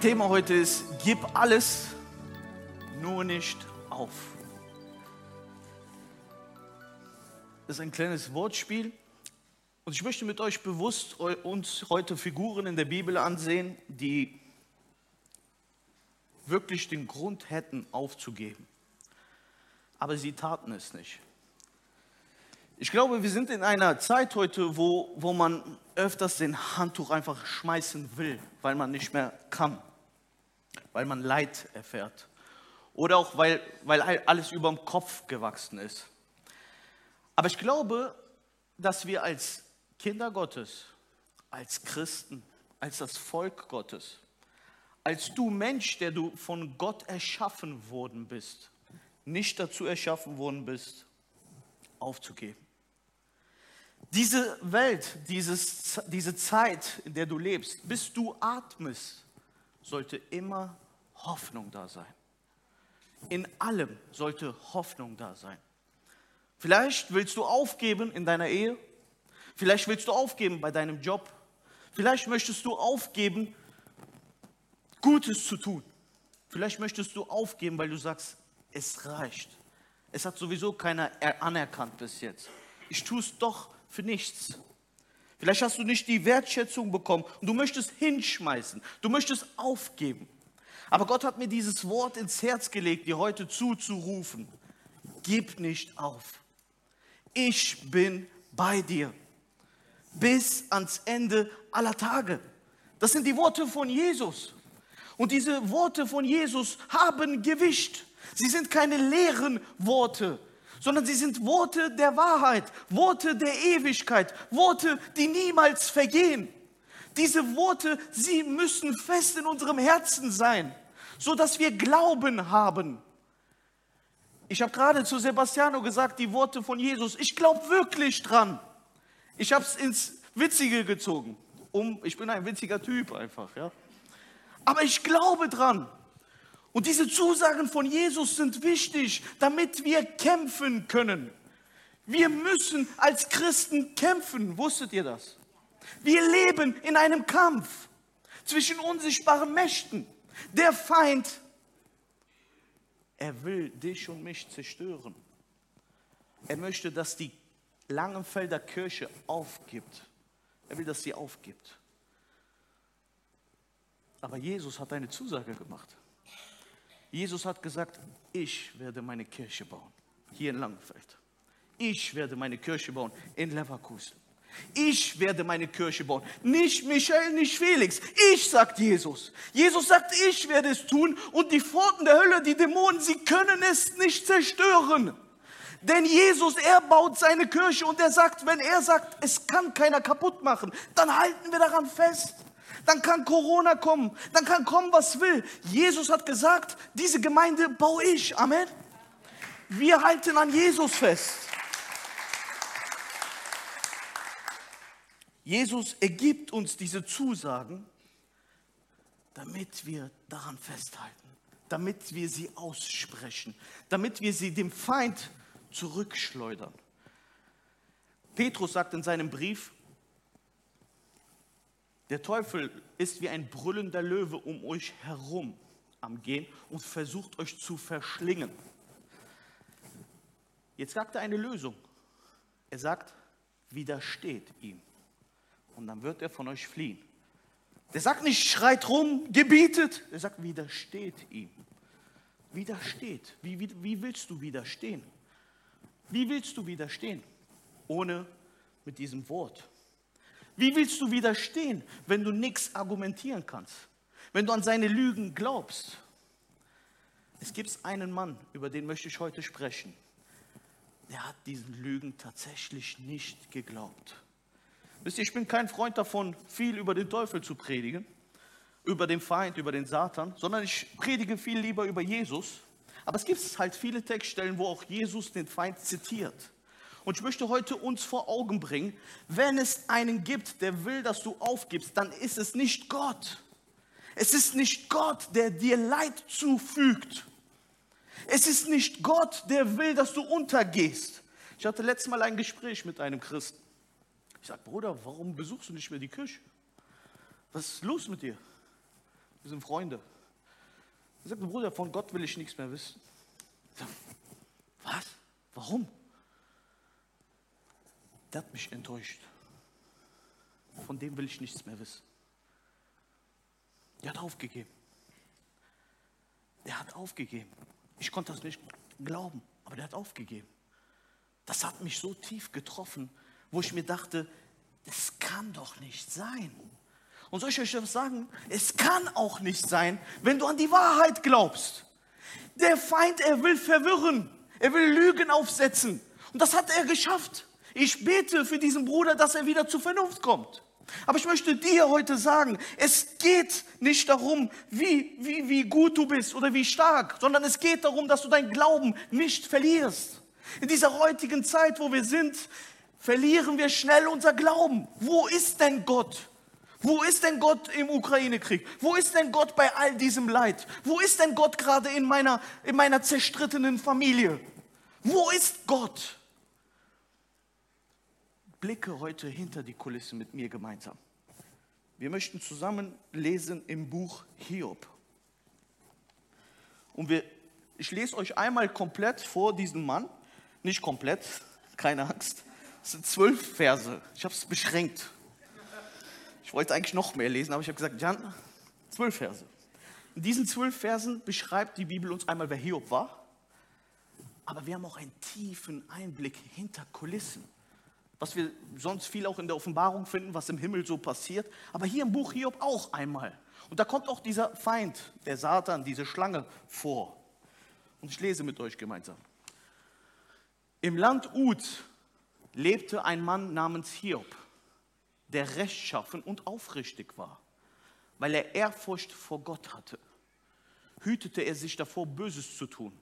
Thema heute ist, gib alles, nur nicht auf. Das ist ein kleines Wortspiel. Und ich möchte mit euch bewusst uns heute Figuren in der Bibel ansehen, die wirklich den Grund hätten aufzugeben. Aber sie taten es nicht. Ich glaube, wir sind in einer Zeit heute, wo, wo man öfters den Handtuch einfach schmeißen will, weil man nicht mehr kann, weil man Leid erfährt oder auch weil, weil alles über dem Kopf gewachsen ist. Aber ich glaube, dass wir als Kinder Gottes, als Christen, als das Volk Gottes, als du Mensch, der du von Gott erschaffen worden bist, nicht dazu erschaffen worden bist, aufzugeben. Diese Welt, dieses, diese Zeit, in der du lebst, bis du atmest, sollte immer Hoffnung da sein. In allem sollte Hoffnung da sein. Vielleicht willst du aufgeben in deiner Ehe. Vielleicht willst du aufgeben bei deinem Job. Vielleicht möchtest du aufgeben, Gutes zu tun. Vielleicht möchtest du aufgeben, weil du sagst, es reicht. Es hat sowieso keiner anerkannt bis jetzt. Ich tue es doch für nichts. Vielleicht hast du nicht die Wertschätzung bekommen und du möchtest hinschmeißen, du möchtest aufgeben. Aber Gott hat mir dieses Wort ins Herz gelegt, dir heute zuzurufen. Gib nicht auf. Ich bin bei dir bis ans Ende aller Tage. Das sind die Worte von Jesus. Und diese Worte von Jesus haben Gewicht. Sie sind keine leeren Worte, sondern sie sind Worte der Wahrheit, Worte der Ewigkeit, Worte, die niemals vergehen. Diese Worte, sie müssen fest in unserem Herzen sein, so dass wir Glauben haben. Ich habe gerade zu Sebastiano gesagt, die Worte von Jesus, ich glaube wirklich dran. Ich habe es ins Witzige gezogen. Um, ich bin ein witziger Typ einfach, ja. Aber ich glaube dran. Und diese Zusagen von Jesus sind wichtig, damit wir kämpfen können. Wir müssen als Christen kämpfen. Wusstet ihr das? Wir leben in einem Kampf zwischen unsichtbaren Mächten. Der Feind, er will dich und mich zerstören. Er möchte, dass die Langenfelder Kirche aufgibt. Er will, dass sie aufgibt. Aber Jesus hat eine Zusage gemacht. Jesus hat gesagt, ich werde meine Kirche bauen, hier in Langenfeld. Ich werde meine Kirche bauen in Leverkusen. Ich werde meine Kirche bauen. Nicht Michael, nicht Felix. Ich, sagt Jesus. Jesus sagt, ich werde es tun und die Pforten der Hölle, die Dämonen, sie können es nicht zerstören. Denn Jesus, er baut seine Kirche und er sagt, wenn er sagt, es kann keiner kaputt machen, dann halten wir daran fest. Dann kann Corona kommen, dann kann kommen, was will. Jesus hat gesagt, diese Gemeinde baue ich. Amen. Wir halten an Jesus fest. Jesus ergibt uns diese Zusagen, damit wir daran festhalten, damit wir sie aussprechen, damit wir sie dem Feind zurückschleudern. Petrus sagt in seinem Brief, der Teufel ist wie ein brüllender Löwe um euch herum am Gehen und versucht euch zu verschlingen. Jetzt sagt er eine Lösung. Er sagt, widersteht ihm. Und dann wird er von euch fliehen. Der sagt nicht, schreit rum, gebietet. Er sagt, widersteht ihm. Widersteht. Wie, wie, wie willst du widerstehen? Wie willst du widerstehen? Ohne mit diesem Wort. Wie willst du widerstehen, wenn du nichts argumentieren kannst? Wenn du an seine Lügen glaubst? Es gibt einen Mann, über den möchte ich heute sprechen. Der hat diesen Lügen tatsächlich nicht geglaubt. Wisst ihr, ich bin kein Freund davon, viel über den Teufel zu predigen, über den Feind, über den Satan, sondern ich predige viel lieber über Jesus. Aber es gibt halt viele Textstellen, wo auch Jesus den Feind zitiert. Und ich möchte heute uns vor Augen bringen, wenn es einen gibt, der will, dass du aufgibst, dann ist es nicht Gott. Es ist nicht Gott, der dir Leid zufügt. Es ist nicht Gott, der will, dass du untergehst. Ich hatte letztes Mal ein Gespräch mit einem Christen. Ich sage, Bruder, warum besuchst du nicht mehr die Kirche? Was ist los mit dir? Wir sind Freunde. Er sagt, Bruder, von Gott will ich nichts mehr wissen. Ich sag, was? Warum? Der hat mich enttäuscht. Von dem will ich nichts mehr wissen. Der hat aufgegeben. Der hat aufgegeben. Ich konnte das nicht glauben, aber der hat aufgegeben. Das hat mich so tief getroffen, wo ich mir dachte, das kann doch nicht sein. Und soll ich euch das sagen? Es kann auch nicht sein, wenn du an die Wahrheit glaubst. Der Feind, er will verwirren. Er will Lügen aufsetzen. Und das hat er geschafft. Ich bete für diesen Bruder, dass er wieder zur Vernunft kommt. Aber ich möchte dir heute sagen, es geht nicht darum, wie, wie, wie gut du bist oder wie stark, sondern es geht darum, dass du deinen Glauben nicht verlierst. In dieser heutigen Zeit, wo wir sind, verlieren wir schnell unser Glauben. Wo ist denn Gott? Wo ist denn Gott im Ukraine-Krieg? Wo ist denn Gott bei all diesem Leid? Wo ist denn Gott gerade in meiner, in meiner zerstrittenen Familie? Wo ist Gott? Blicke heute hinter die Kulissen mit mir gemeinsam. Wir möchten zusammen lesen im Buch Hiob. Und wir, ich lese euch einmal komplett vor diesen Mann. Nicht komplett, keine Angst. Es sind zwölf Verse. Ich habe es beschränkt. Ich wollte eigentlich noch mehr lesen, aber ich habe gesagt, Jan, zwölf Verse. In diesen zwölf Versen beschreibt die Bibel uns einmal, wer Hiob war. Aber wir haben auch einen tiefen Einblick hinter Kulissen. Was wir sonst viel auch in der Offenbarung finden, was im Himmel so passiert. Aber hier im Buch Hiob auch einmal. Und da kommt auch dieser Feind, der Satan, diese Schlange vor. Und ich lese mit euch gemeinsam. Im Land Ud lebte ein Mann namens Hiob der rechtschaffen und aufrichtig war. Weil er Ehrfurcht vor Gott hatte, hütete er sich davor, Böses zu tun.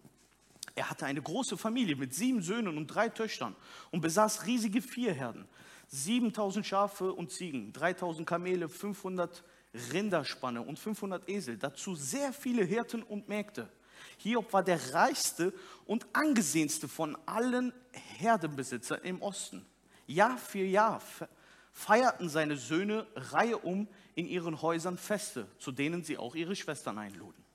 Er hatte eine große Familie mit sieben Söhnen und drei Töchtern und besaß riesige Vierherden, 7000 Schafe und Ziegen, 3000 Kamele, 500 Rinderspanne und 500 Esel, dazu sehr viele Hirten und Mägde. Hiob war der reichste und angesehenste von allen Herdenbesitzern im Osten. Jahr für Jahr feierten seine Söhne Reihe um in ihren Häusern Feste, zu denen sie auch ihre Schwestern einluden.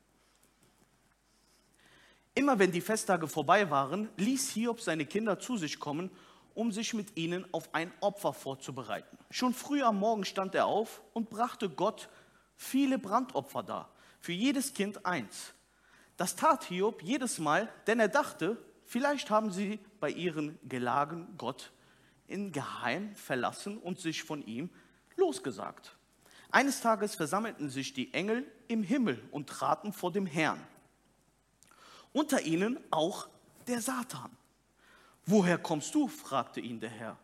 Immer wenn die Festtage vorbei waren, ließ Hiob seine Kinder zu sich kommen, um sich mit ihnen auf ein Opfer vorzubereiten. Schon früh am Morgen stand er auf und brachte Gott viele Brandopfer dar, für jedes Kind eins. Das tat Hiob jedes Mal, denn er dachte, vielleicht haben sie bei ihren Gelagen Gott in Geheim verlassen und sich von ihm losgesagt. Eines Tages versammelten sich die Engel im Himmel und traten vor dem Herrn. Unter ihnen auch der Satan. Woher kommst du? fragte ihn der Herr.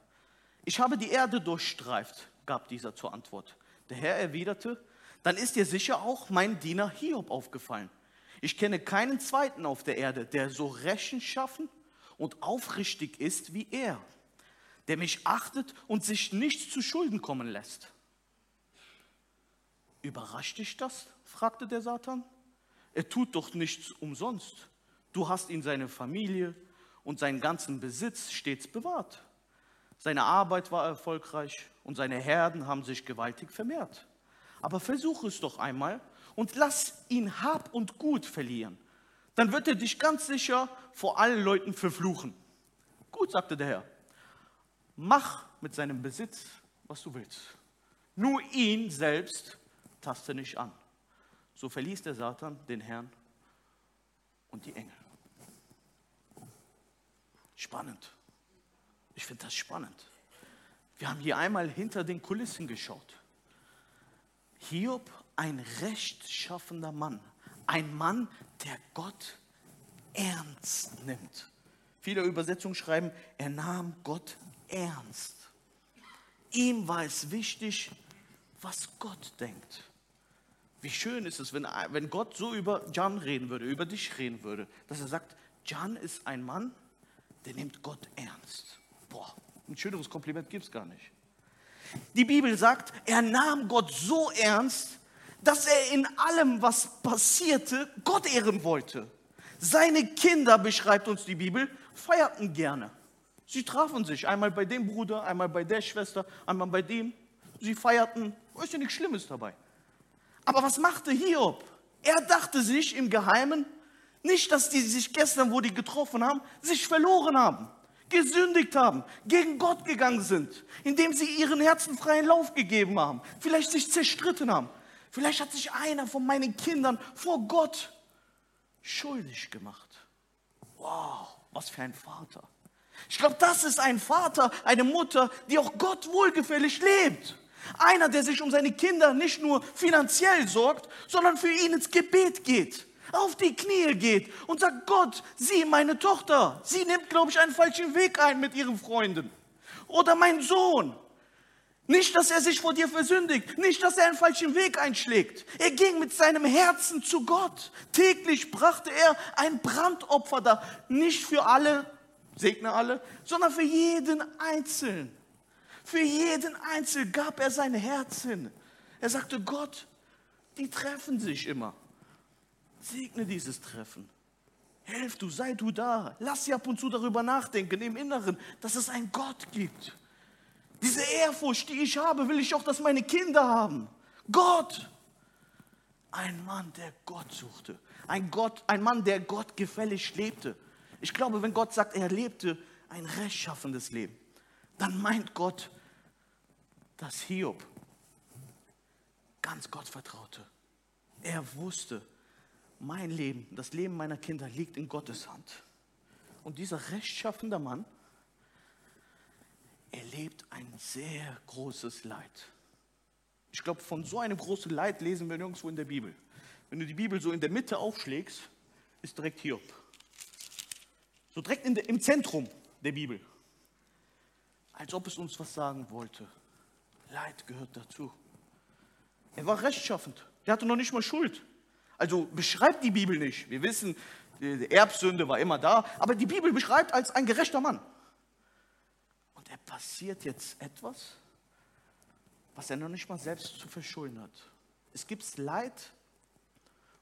Ich habe die Erde durchstreift, gab dieser zur Antwort. Der Herr erwiderte, dann ist dir sicher auch mein Diener Hiob aufgefallen. Ich kenne keinen zweiten auf der Erde, der so rechenschaffen und aufrichtig ist wie er der mich achtet und sich nichts zu Schulden kommen lässt. Überrascht dich das? fragte der Satan. Er tut doch nichts umsonst. Du hast ihn seine Familie und seinen ganzen Besitz stets bewahrt. Seine Arbeit war erfolgreich und seine Herden haben sich gewaltig vermehrt. Aber versuche es doch einmal und lass ihn Hab und Gut verlieren. Dann wird er dich ganz sicher vor allen Leuten verfluchen. Gut, sagte der Herr mach mit seinem Besitz, was du willst. Nur ihn selbst taste nicht an. So verließ der Satan den Herrn und die Engel. Spannend. Ich finde das spannend. Wir haben hier einmal hinter den Kulissen geschaut. Hiob, ein rechtschaffender Mann, ein Mann, der Gott ernst nimmt. Viele Übersetzungen schreiben, er nahm Gott ernst. Ihm war es wichtig, was Gott denkt. Wie schön ist es, wenn, wenn Gott so über Jan reden würde, über dich reden würde, dass er sagt, Jan ist ein Mann, der nimmt Gott ernst. Boah, ein schöneres Kompliment gibt es gar nicht. Die Bibel sagt, er nahm Gott so ernst, dass er in allem, was passierte, Gott ehren wollte. Seine Kinder, beschreibt uns die Bibel, feierten gerne. Sie trafen sich, einmal bei dem Bruder, einmal bei der Schwester, einmal bei dem. Sie feierten, ist ja nichts Schlimmes dabei. Aber was machte Hiob? Er dachte sich im Geheimen, nicht, dass die sich gestern, wo die getroffen haben, sich verloren haben, gesündigt haben, gegen Gott gegangen sind, indem sie ihren Herzen freien Lauf gegeben haben, vielleicht sich zerstritten haben. Vielleicht hat sich einer von meinen Kindern vor Gott schuldig gemacht. Wow, was für ein Vater. Ich glaube, das ist ein Vater, eine Mutter, die auch Gott wohlgefällig lebt. Einer, der sich um seine Kinder nicht nur finanziell sorgt, sondern für ihn ins Gebet geht, auf die Knie geht und sagt, Gott, sie, meine Tochter, sie nimmt, glaube ich, einen falschen Weg ein mit ihren Freunden. Oder mein Sohn. Nicht, dass er sich vor dir versündigt, nicht, dass er einen falschen Weg einschlägt. Er ging mit seinem Herzen zu Gott. Täglich brachte er ein Brandopfer da, nicht für alle, segne alle, sondern für jeden Einzelnen. Für jeden Einzelnen gab er sein Herz hin. Er sagte, Gott, die treffen sich immer. Segne dieses Treffen. Helf du, sei du da. Lass sie ab und zu darüber nachdenken im Inneren, dass es einen Gott gibt. Diese Ehrfurcht, die ich habe, will ich auch, dass meine Kinder haben. Gott. Ein Mann, der Gott suchte. Ein, Gott, ein Mann, der Gott gefällig lebte. Ich glaube, wenn Gott sagt, er lebte ein rechtschaffendes Leben, dann meint Gott, dass Hiob ganz Gott vertraute. Er wusste, mein Leben, das Leben meiner Kinder liegt in Gottes Hand. Und dieser rechtschaffende Mann erlebt ein sehr großes Leid. Ich glaube, von so einem großen Leid lesen wir nirgendwo in der Bibel. Wenn du die Bibel so in der Mitte aufschlägst, ist direkt Hiob. So direkt der, im Zentrum der Bibel. Als ob es uns was sagen wollte. Leid gehört dazu. Er war rechtschaffend. Der hatte noch nicht mal Schuld. Also beschreibt die Bibel nicht. Wir wissen, die Erbsünde war immer da, aber die Bibel beschreibt als ein gerechter Mann. Und er passiert jetzt etwas, was er noch nicht mal selbst zu verschulden hat. Es gibt Leid,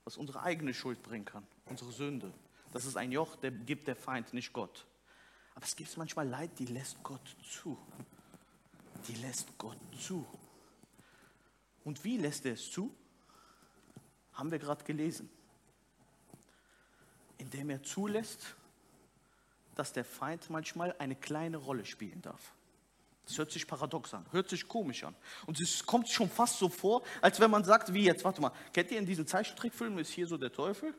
was unsere eigene Schuld bringen kann, unsere Sünde. Das ist ein Joch, der gibt der Feind, nicht Gott. Aber es gibt manchmal Leid, die lässt Gott zu die lässt Gott zu. Und wie lässt er es zu? Haben wir gerade gelesen. Indem er zulässt, dass der Feind manchmal eine kleine Rolle spielen darf. Das hört sich paradox an, hört sich komisch an. Und es kommt schon fast so vor, als wenn man sagt, wie jetzt, warte mal, kennt ihr in diesen Zeichentrickfilmen, ist hier so der Teufel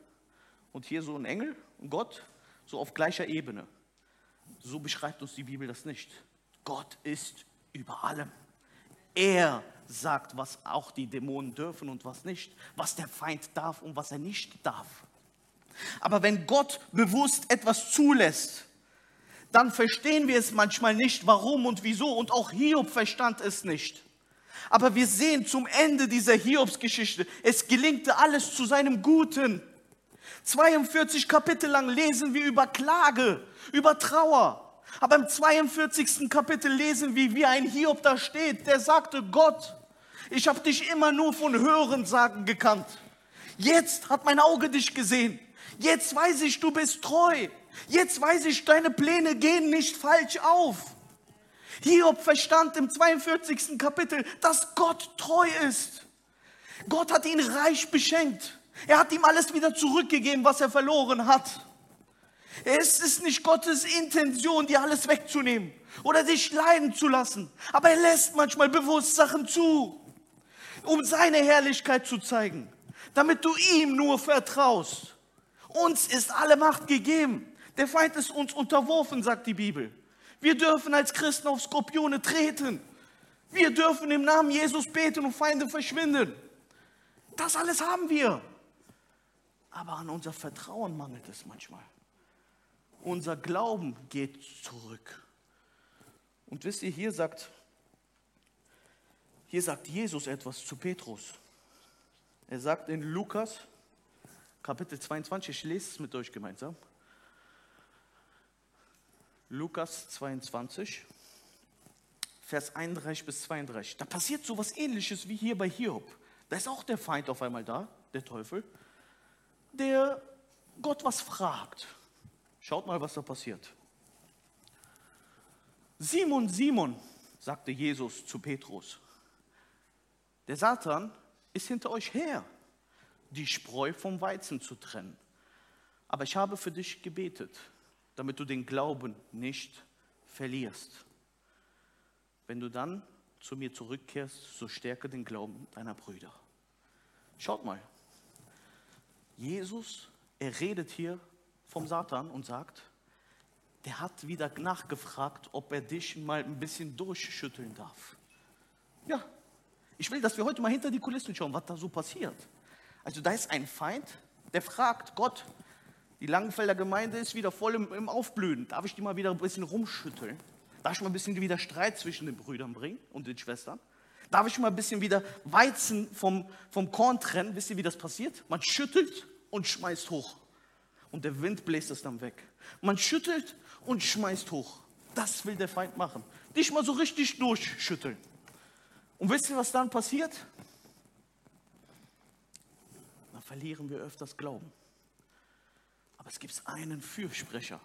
und hier so ein Engel, ein Gott, so auf gleicher Ebene. So beschreibt uns die Bibel das nicht. Gott ist über allem. Er sagt, was auch die Dämonen dürfen und was nicht, was der Feind darf und was er nicht darf. Aber wenn Gott bewusst etwas zulässt, dann verstehen wir es manchmal nicht, warum und wieso. Und auch Hiob verstand es nicht. Aber wir sehen zum Ende dieser Hiobsgeschichte, es gelingte alles zu seinem Guten. 42 Kapitel lang lesen wir über Klage, über Trauer, aber im 42. Kapitel lesen wir, wie ein Hiob da steht, der sagte, Gott, ich habe dich immer nur von Hörensagen gekannt. Jetzt hat mein Auge dich gesehen. Jetzt weiß ich, du bist treu. Jetzt weiß ich, deine Pläne gehen nicht falsch auf. Hiob verstand im 42. Kapitel, dass Gott treu ist. Gott hat ihn reich beschenkt. Er hat ihm alles wieder zurückgegeben, was er verloren hat. Es ist nicht Gottes Intention, dir alles wegzunehmen oder dich leiden zu lassen. Aber er lässt manchmal bewusst Sachen zu, um seine Herrlichkeit zu zeigen, damit du ihm nur vertraust. Uns ist alle Macht gegeben. Der Feind ist uns unterworfen, sagt die Bibel. Wir dürfen als Christen auf Skorpione treten. Wir dürfen im Namen Jesus beten und Feinde verschwinden. Das alles haben wir. Aber an unser Vertrauen mangelt es manchmal. Unser Glauben geht zurück. Und wisst ihr, hier sagt, hier sagt Jesus etwas zu Petrus. Er sagt in Lukas Kapitel 22, ich lese es mit euch gemeinsam. Lukas 22, Vers 31 bis 32. Da passiert so was ähnliches wie hier bei Hiob. Da ist auch der Feind auf einmal da, der Teufel, der Gott was fragt. Schaut mal, was da passiert. Simon, Simon, sagte Jesus zu Petrus, der Satan ist hinter euch her, die Spreu vom Weizen zu trennen. Aber ich habe für dich gebetet, damit du den Glauben nicht verlierst. Wenn du dann zu mir zurückkehrst, so stärke den Glauben deiner Brüder. Schaut mal, Jesus, er redet hier vom Satan und sagt, der hat wieder nachgefragt, ob er dich mal ein bisschen durchschütteln darf. Ja, ich will, dass wir heute mal hinter die Kulissen schauen, was da so passiert. Also da ist ein Feind, der fragt Gott, die Langenfelder Gemeinde ist wieder voll im, im, Aufblühen. Darf ich die mal wieder ein bisschen rumschütteln? Darf ich mal ein bisschen wieder Streit zwischen den Brüdern bringen und den Schwestern? Darf ich mal ein bisschen wieder Weizen vom, vom Korn trennen? Wisst ihr, wie das passiert? Man schüttelt und schmeißt hoch. Und der Wind bläst es dann weg. Man schüttelt und schmeißt hoch. Das will der Feind machen. Dich mal so richtig durchschütteln. Und wisst ihr, was dann passiert? Dann verlieren wir öfters Glauben. Aber es gibt einen Fürsprecher.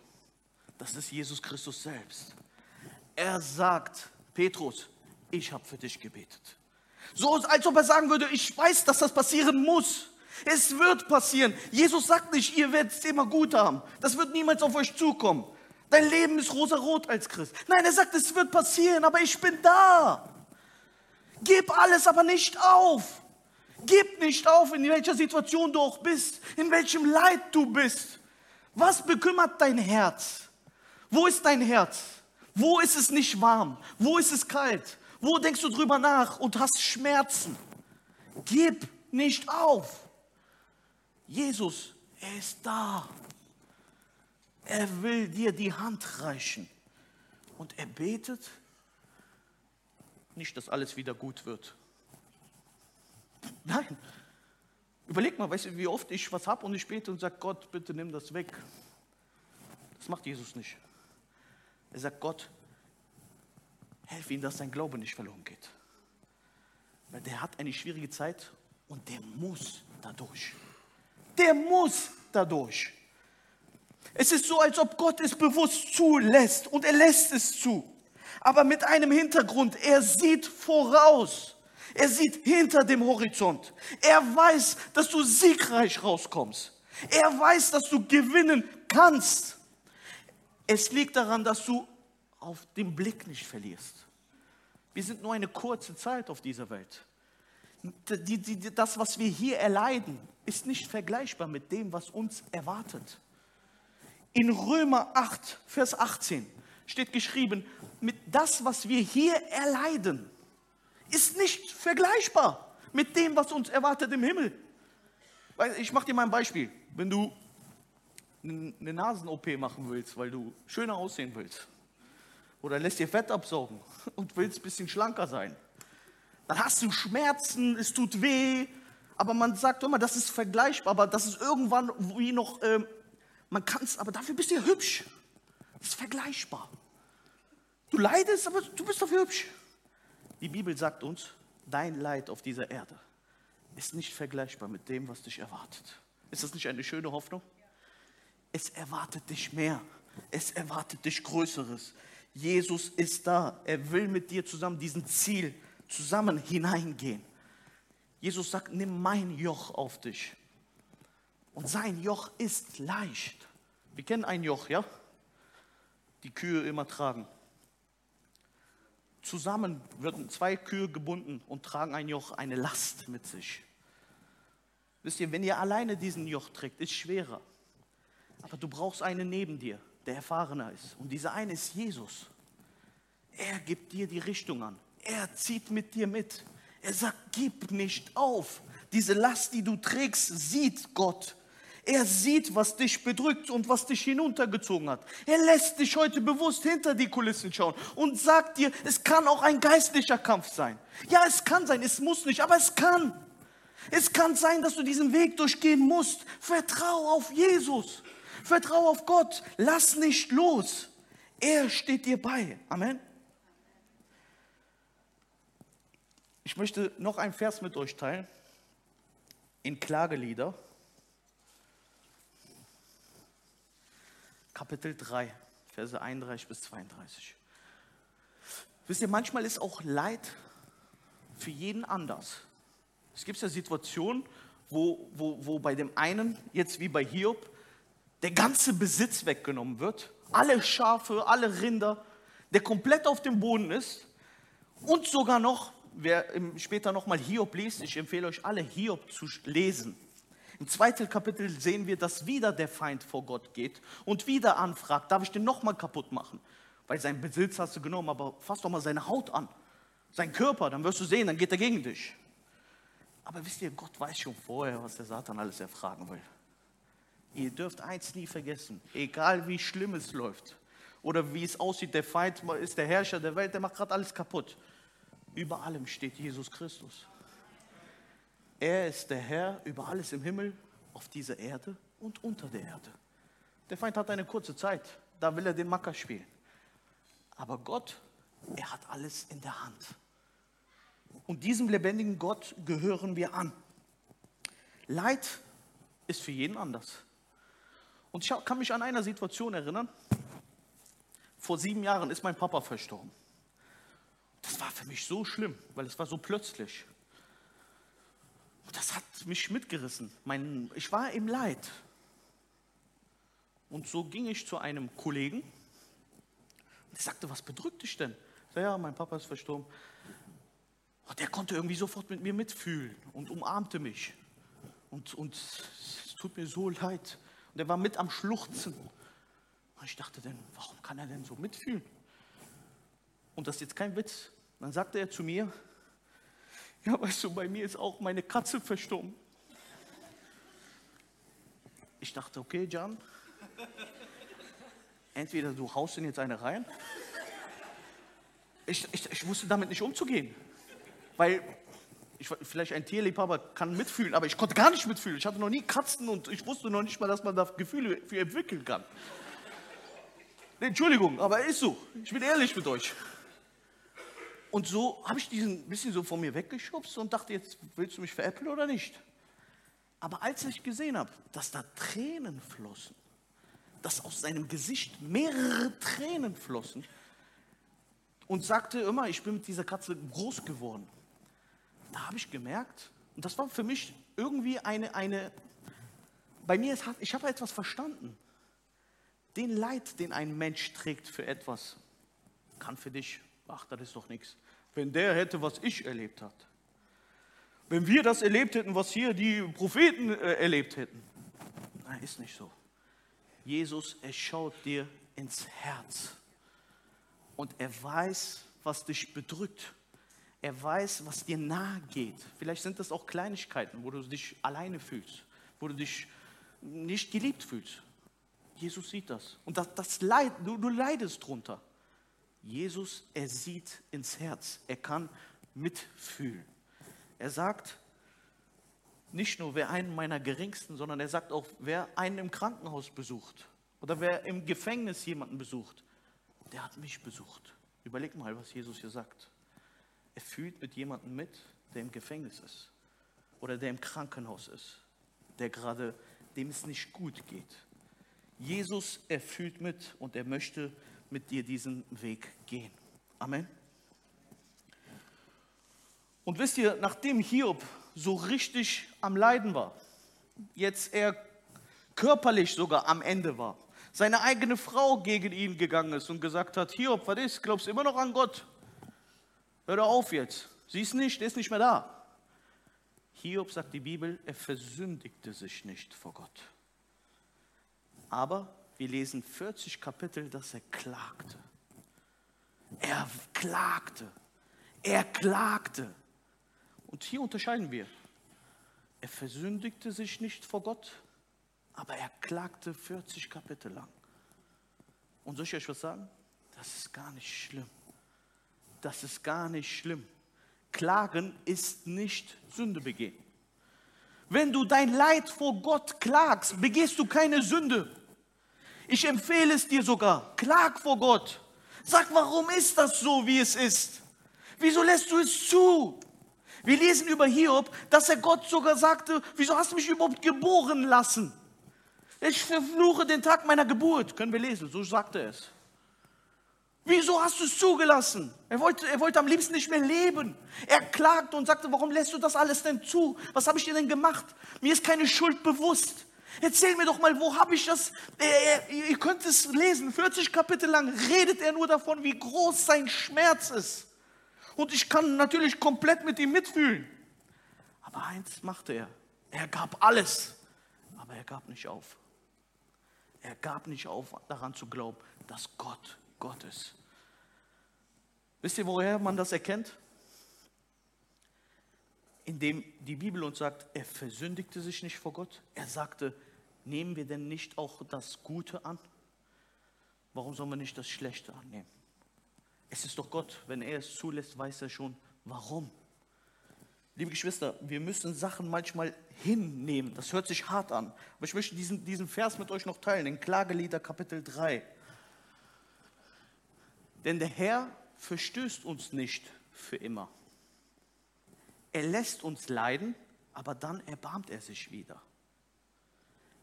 Das ist Jesus Christus selbst. Er sagt, Petrus, ich habe für dich gebetet. So als ob er sagen würde, ich weiß, dass das passieren muss. Es wird passieren. Jesus sagt nicht, ihr werdet es immer gut haben. Das wird niemals auf euch zukommen. Dein Leben ist rosarot als Christ. Nein, er sagt, es wird passieren, aber ich bin da. Gib alles, aber nicht auf. Gib nicht auf, in welcher Situation du auch bist, in welchem Leid du bist. Was bekümmert dein Herz? Wo ist dein Herz? Wo ist es nicht warm? Wo ist es kalt? Wo denkst du drüber nach und hast Schmerzen? Gib nicht auf. Jesus, er ist da. Er will dir die Hand reichen. Und er betet nicht, dass alles wieder gut wird. Nein. Überleg mal, weißt du, wie oft ich was habe und ich bete und sage, Gott, bitte nimm das weg. Das macht Jesus nicht. Er sagt, Gott, helf ihm, dass sein Glaube nicht verloren geht. Weil der hat eine schwierige Zeit und der muss dadurch. Der muss dadurch. Es ist so, als ob Gott es bewusst zulässt und er lässt es zu. Aber mit einem Hintergrund, er sieht voraus. Er sieht hinter dem Horizont. Er weiß, dass du siegreich rauskommst. Er weiß, dass du gewinnen kannst. Es liegt daran, dass du auf den Blick nicht verlierst. Wir sind nur eine kurze Zeit auf dieser Welt. Die, die, das, was wir hier erleiden, ist nicht vergleichbar mit dem, was uns erwartet. In Römer 8, Vers 18 steht geschrieben, mit das, was wir hier erleiden, ist nicht vergleichbar mit dem, was uns erwartet im Himmel. Ich mache dir mal ein Beispiel. Wenn du eine Nasen-OP machen willst, weil du schöner aussehen willst, oder lässt dir Fett absaugen und willst ein bisschen schlanker sein, dann hast du Schmerzen, es tut weh, aber man sagt immer, das ist vergleichbar, aber das ist irgendwann wie noch ähm, man kann es, aber dafür bist du ja hübsch. Das ist vergleichbar. Du leidest, aber du bist dafür hübsch. Die Bibel sagt uns, dein Leid auf dieser Erde ist nicht vergleichbar mit dem, was dich erwartet. Ist das nicht eine schöne Hoffnung? Es erwartet dich mehr. Es erwartet dich Größeres. Jesus ist da. Er will mit dir zusammen diesen Ziel zusammen hineingehen. Jesus sagt, nimm mein Joch auf dich. Und sein Joch ist leicht. Wir kennen ein Joch, ja? Die Kühe immer tragen. Zusammen werden zwei Kühe gebunden und tragen ein Joch, eine Last mit sich. Wisst ihr, wenn ihr alleine diesen Joch trägt, ist schwerer. Aber du brauchst einen neben dir, der erfahrener ist. Und dieser eine ist Jesus. Er gibt dir die Richtung an. Er zieht mit dir mit. Er sagt, gib nicht auf. Diese Last, die du trägst, sieht Gott. Er sieht, was dich bedrückt und was dich hinuntergezogen hat. Er lässt dich heute bewusst hinter die Kulissen schauen und sagt dir, es kann auch ein geistlicher Kampf sein. Ja, es kann sein, es muss nicht, aber es kann. Es kann sein, dass du diesen Weg durchgehen musst. Vertrau auf Jesus. Vertrau auf Gott. Lass nicht los. Er steht dir bei. Amen. Ich möchte noch einen Vers mit euch teilen in Klagelieder. Kapitel 3, Verse 31 bis 32. Wisst ihr, manchmal ist auch Leid für jeden anders. Es gibt ja Situationen, wo, wo, wo bei dem einen, jetzt wie bei Hiob, der ganze Besitz weggenommen wird, alle Schafe, alle Rinder, der komplett auf dem Boden ist und sogar noch, wer später nochmal Hiob liest, ich empfehle euch alle Hiob zu lesen. Im zweiten Kapitel sehen wir, dass wieder der Feind vor Gott geht und wieder anfragt, darf ich den nochmal kaputt machen? Weil sein Besitz hast du genommen, aber fass doch mal seine Haut an, sein Körper, dann wirst du sehen, dann geht er gegen dich. Aber wisst ihr, Gott weiß schon vorher, was der Satan alles erfragen will. Ihr dürft eins nie vergessen, egal wie schlimm es läuft oder wie es aussieht, der Feind ist der Herrscher der Welt, der macht gerade alles kaputt. Über allem steht Jesus Christus. Er ist der Herr über alles im Himmel, auf dieser Erde und unter der Erde. Der Feind hat eine kurze Zeit, da will er den Macker spielen. Aber Gott, er hat alles in der Hand. Und diesem lebendigen Gott gehören wir an. Leid ist für jeden anders. Und ich kann mich an eine Situation erinnern. Vor sieben Jahren ist mein Papa verstorben. Das war für mich so schlimm, weil es war so plötzlich. Das hat mich mitgerissen. Mein, ich war im Leid. Und so ging ich zu einem Kollegen. Und der sagte, was bedrückt dich denn? Ich sagte, ja, mein Papa ist verstorben. Und der konnte irgendwie sofort mit mir mitfühlen und umarmte mich. Und, und es tut mir so leid. Und er war mit am Schluchzen. Und ich dachte dann, warum kann er denn so mitfühlen? Und das ist jetzt kein Witz. Dann sagte er zu mir, ja, weißt du, bei mir ist auch meine Katze verstorben. Ich dachte, okay, Jan, entweder du haust ihn jetzt eine rein. Ich, ich, ich wusste damit nicht umzugehen. Weil ich, vielleicht ein Tierliebhaber kann mitfühlen, aber ich konnte gar nicht mitfühlen. Ich hatte noch nie Katzen und ich wusste noch nicht mal, dass man da Gefühle für entwickeln kann. Entschuldigung, aber ist so. Ich bin ehrlich mit euch. Und so habe ich diesen bisschen so von mir weggeschubst und dachte, jetzt willst du mich veräppeln oder nicht? Aber als ich gesehen habe, dass da Tränen flossen, dass aus seinem Gesicht mehrere Tränen flossen und sagte immer, ich bin mit dieser Katze groß geworden da habe ich gemerkt, und das war für mich irgendwie eine, eine bei mir, ist, ich habe etwas verstanden. Den Leid, den ein Mensch trägt für etwas, kann für dich, ach, das ist doch nichts. Wenn der hätte, was ich erlebt habe. Wenn wir das erlebt hätten, was hier die Propheten äh, erlebt hätten. Nein, ist nicht so. Jesus, er schaut dir ins Herz. Und er weiß, was dich bedrückt. Er weiß, was dir nahe geht. Vielleicht sind das auch Kleinigkeiten, wo du dich alleine fühlst, wo du dich nicht geliebt fühlst. Jesus sieht das. Und das, das Leid, du, du leidest drunter. Jesus, er sieht ins Herz. Er kann mitfühlen. Er sagt nicht nur, wer einen meiner Geringsten, sondern er sagt auch, wer einen im Krankenhaus besucht oder wer im Gefängnis jemanden besucht, der hat mich besucht. Überleg mal, was Jesus hier sagt. Er fühlt mit jemandem mit, der im Gefängnis ist oder der im Krankenhaus ist, der gerade, dem es nicht gut geht. Jesus, er fühlt mit und er möchte mit dir diesen Weg gehen. Amen. Und wisst ihr, nachdem Hiob so richtig am Leiden war, jetzt er körperlich sogar am Ende war, seine eigene Frau gegen ihn gegangen ist und gesagt hat, Hiob, was ist, glaubst du immer noch an Gott? Hör doch auf jetzt. Siehst nicht, der ist nicht mehr da. Hiob sagt die Bibel, er versündigte sich nicht vor Gott. Aber wir lesen 40 Kapitel, dass er klagte. Er klagte. Er klagte. Und hier unterscheiden wir. Er versündigte sich nicht vor Gott, aber er klagte 40 Kapitel lang. Und soll ich euch was sagen? Das ist gar nicht schlimm das ist gar nicht schlimm. Klagen ist nicht Sünde begehen. Wenn du dein Leid vor Gott klagst, begehst du keine Sünde. Ich empfehle es dir sogar, klag vor Gott. Sag, warum ist das so, wie es ist? Wieso lässt du es zu? Wir lesen über Hiob, dass er Gott sogar sagte, wieso hast du mich überhaupt geboren lassen? Ich verfluche den Tag meiner Geburt, können wir lesen, so sagte er es. Wieso hast du es zugelassen? Er wollte, er wollte am liebsten nicht mehr leben. Er klagte und sagte, warum lässt du das alles denn zu? Was habe ich dir denn gemacht? Mir ist keine Schuld bewusst. Erzähl mir doch mal, wo habe ich das? Er, er, ihr könnt es lesen, 40 Kapitel lang redet er nur davon, wie groß sein Schmerz ist. Und ich kann natürlich komplett mit ihm mitfühlen. Aber eins machte er. Er gab alles, aber er gab nicht auf. Er gab nicht auf, daran zu glauben, dass Gott Gottes. Wisst ihr, woher man das erkennt? Indem die Bibel uns sagt, er versündigte sich nicht vor Gott. Er sagte, nehmen wir denn nicht auch das Gute an? Warum sollen wir nicht das Schlechte annehmen? Es ist doch Gott, wenn er es zulässt, weiß er schon, warum. Liebe Geschwister, wir müssen Sachen manchmal hinnehmen. Das hört sich hart an. Aber ich möchte diesen, diesen Vers mit euch noch teilen, in Klagelieder Kapitel 3. Denn der Herr verstößt uns nicht für immer. Er lässt uns leiden, aber dann erbarmt er sich wieder.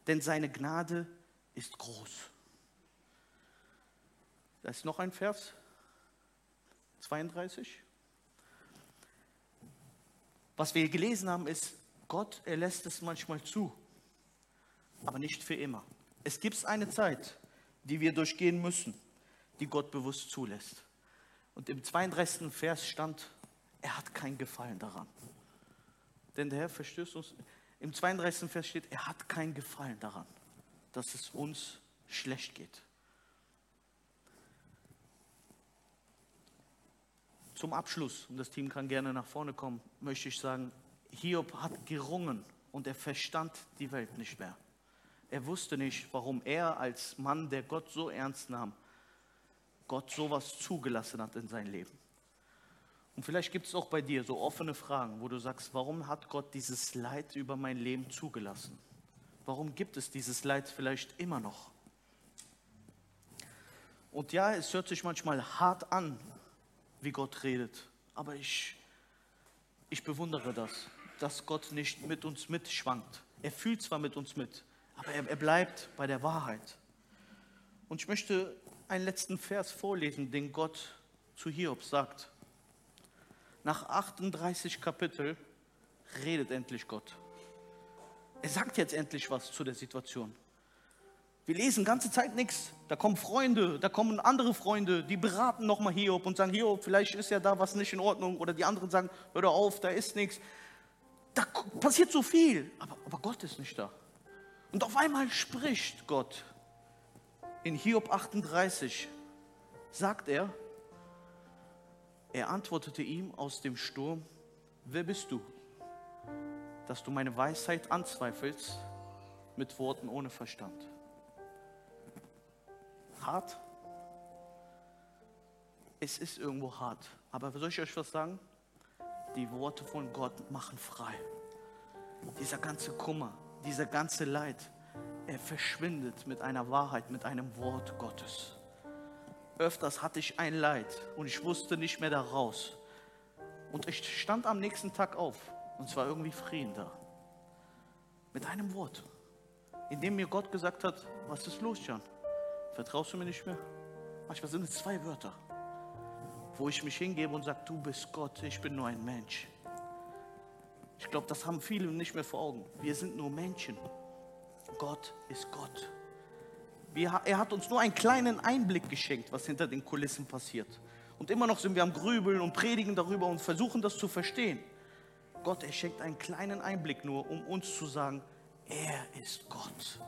Denn seine Gnade ist groß. Da ist noch ein Vers, 32. Was wir gelesen haben, ist, Gott, er lässt es manchmal zu, aber nicht für immer. Es gibt eine Zeit, die wir durchgehen müssen die Gott bewusst zulässt. Und im 32. Vers stand, er hat keinen Gefallen daran. Denn der Herr verstößt uns. Im 32. Vers steht, er hat keinen Gefallen daran, dass es uns schlecht geht. Zum Abschluss, und das Team kann gerne nach vorne kommen, möchte ich sagen, Hiob hat gerungen und er verstand die Welt nicht mehr. Er wusste nicht, warum er als Mann, der Gott so ernst nahm, Gott sowas zugelassen hat in sein Leben. Und vielleicht gibt es auch bei dir so offene Fragen, wo du sagst, warum hat Gott dieses Leid über mein Leben zugelassen? Warum gibt es dieses Leid vielleicht immer noch? Und ja, es hört sich manchmal hart an, wie Gott redet, aber ich, ich bewundere das, dass Gott nicht mit uns mitschwankt. Er fühlt zwar mit uns mit, aber er, er bleibt bei der Wahrheit. Und ich möchte einen letzten Vers vorlesen, den Gott zu Hiob sagt. Nach 38 Kapitel redet endlich Gott. Er sagt jetzt endlich was zu der Situation. Wir lesen ganze Zeit nichts. Da kommen Freunde, da kommen andere Freunde, die beraten nochmal Hiob und sagen, Hiob, vielleicht ist ja da was nicht in Ordnung. Oder die anderen sagen, hör doch auf, da ist nichts. Da passiert so viel, aber, aber Gott ist nicht da. Und auf einmal spricht Gott in Hiob 38 sagt er, er antwortete ihm aus dem Sturm, wer bist du, dass du meine Weisheit anzweifelst mit Worten ohne Verstand? Hart? Es ist irgendwo hart. Aber soll ich euch was sagen? Die Worte von Gott machen frei. Dieser ganze Kummer, dieser ganze Leid, er verschwindet mit einer Wahrheit, mit einem Wort Gottes. Öfters hatte ich ein Leid und ich wusste nicht mehr daraus. Und ich stand am nächsten Tag auf und es war irgendwie Frieden da. Mit einem Wort, in dem mir Gott gesagt hat, was ist los, Jan? Vertraust du mir nicht mehr? Manchmal sind es zwei Wörter, wo ich mich hingebe und sage, du bist Gott, ich bin nur ein Mensch. Ich glaube, das haben viele nicht mehr vor Augen. Wir sind nur Menschen. Gott ist Gott. Wir, er hat uns nur einen kleinen Einblick geschenkt, was hinter den Kulissen passiert. Und immer noch sind wir am Grübeln und predigen darüber und versuchen das zu verstehen. Gott, er schenkt einen kleinen Einblick nur, um uns zu sagen, er ist Gott.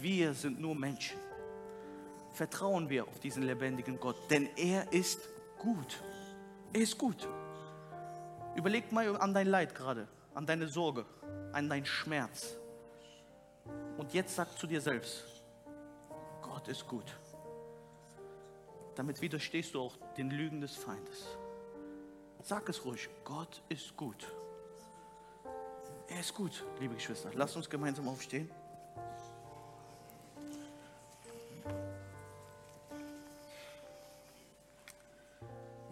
Wir sind nur Menschen. Vertrauen wir auf diesen lebendigen Gott, denn er ist gut. Er ist gut. Überleg mal an dein Leid gerade, an deine Sorge, an deinen Schmerz. Und jetzt sag zu dir selbst, Gott ist gut. Damit widerstehst du auch den Lügen des Feindes. Sag es ruhig, Gott ist gut. Er ist gut, liebe Geschwister. Lasst uns gemeinsam aufstehen.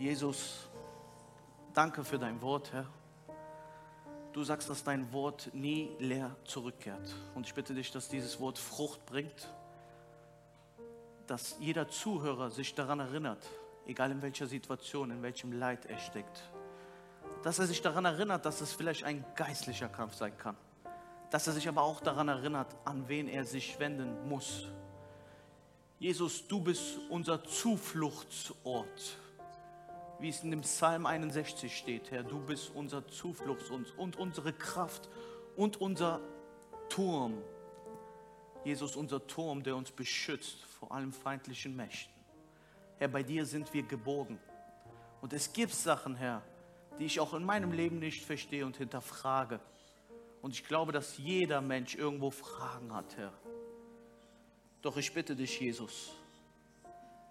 Jesus, danke für dein Wort, Herr. Du sagst, dass dein Wort nie leer zurückkehrt. Und ich bitte dich, dass dieses Wort Frucht bringt, dass jeder Zuhörer sich daran erinnert, egal in welcher Situation, in welchem Leid er steckt, dass er sich daran erinnert, dass es vielleicht ein geistlicher Kampf sein kann, dass er sich aber auch daran erinnert, an wen er sich wenden muss. Jesus, du bist unser Zufluchtsort, wie es in dem Psalm 61 steht, Herr, du bist unser Zufluchtsort und unsere Kraft und unser Turm. Jesus, unser Turm, der uns beschützt vor allen feindlichen Mächten. Herr, bei dir sind wir geborgen. Und es gibt Sachen, Herr, die ich auch in meinem Leben nicht verstehe und hinterfrage. Und ich glaube, dass jeder Mensch irgendwo Fragen hat, Herr. Doch ich bitte dich, Jesus,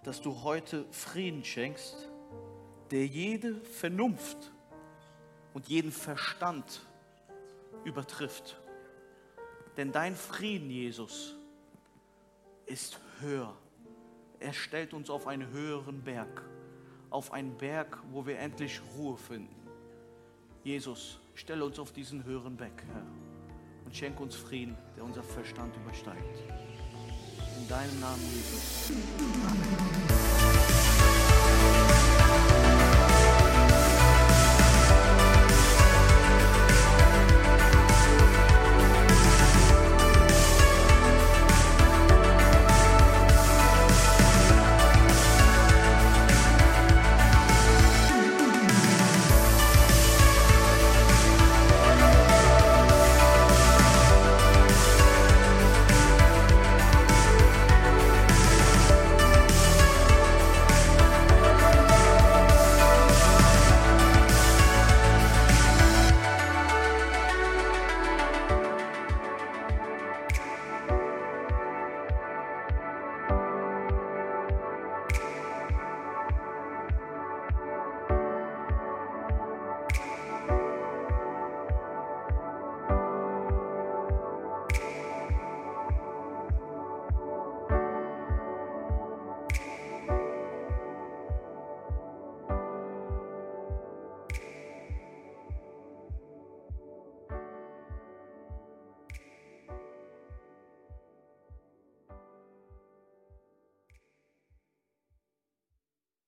dass du heute Frieden schenkst, der jede Vernunft und jeden Verstand übertrifft. Denn dein Frieden, Jesus, ist höher. Er stellt uns auf einen höheren Berg, auf einen Berg, wo wir endlich Ruhe finden. Jesus, stelle uns auf diesen höheren Berg, Herr, und schenke uns Frieden, der unser Verstand übersteigt. In deinem Namen, Jesus. Amen.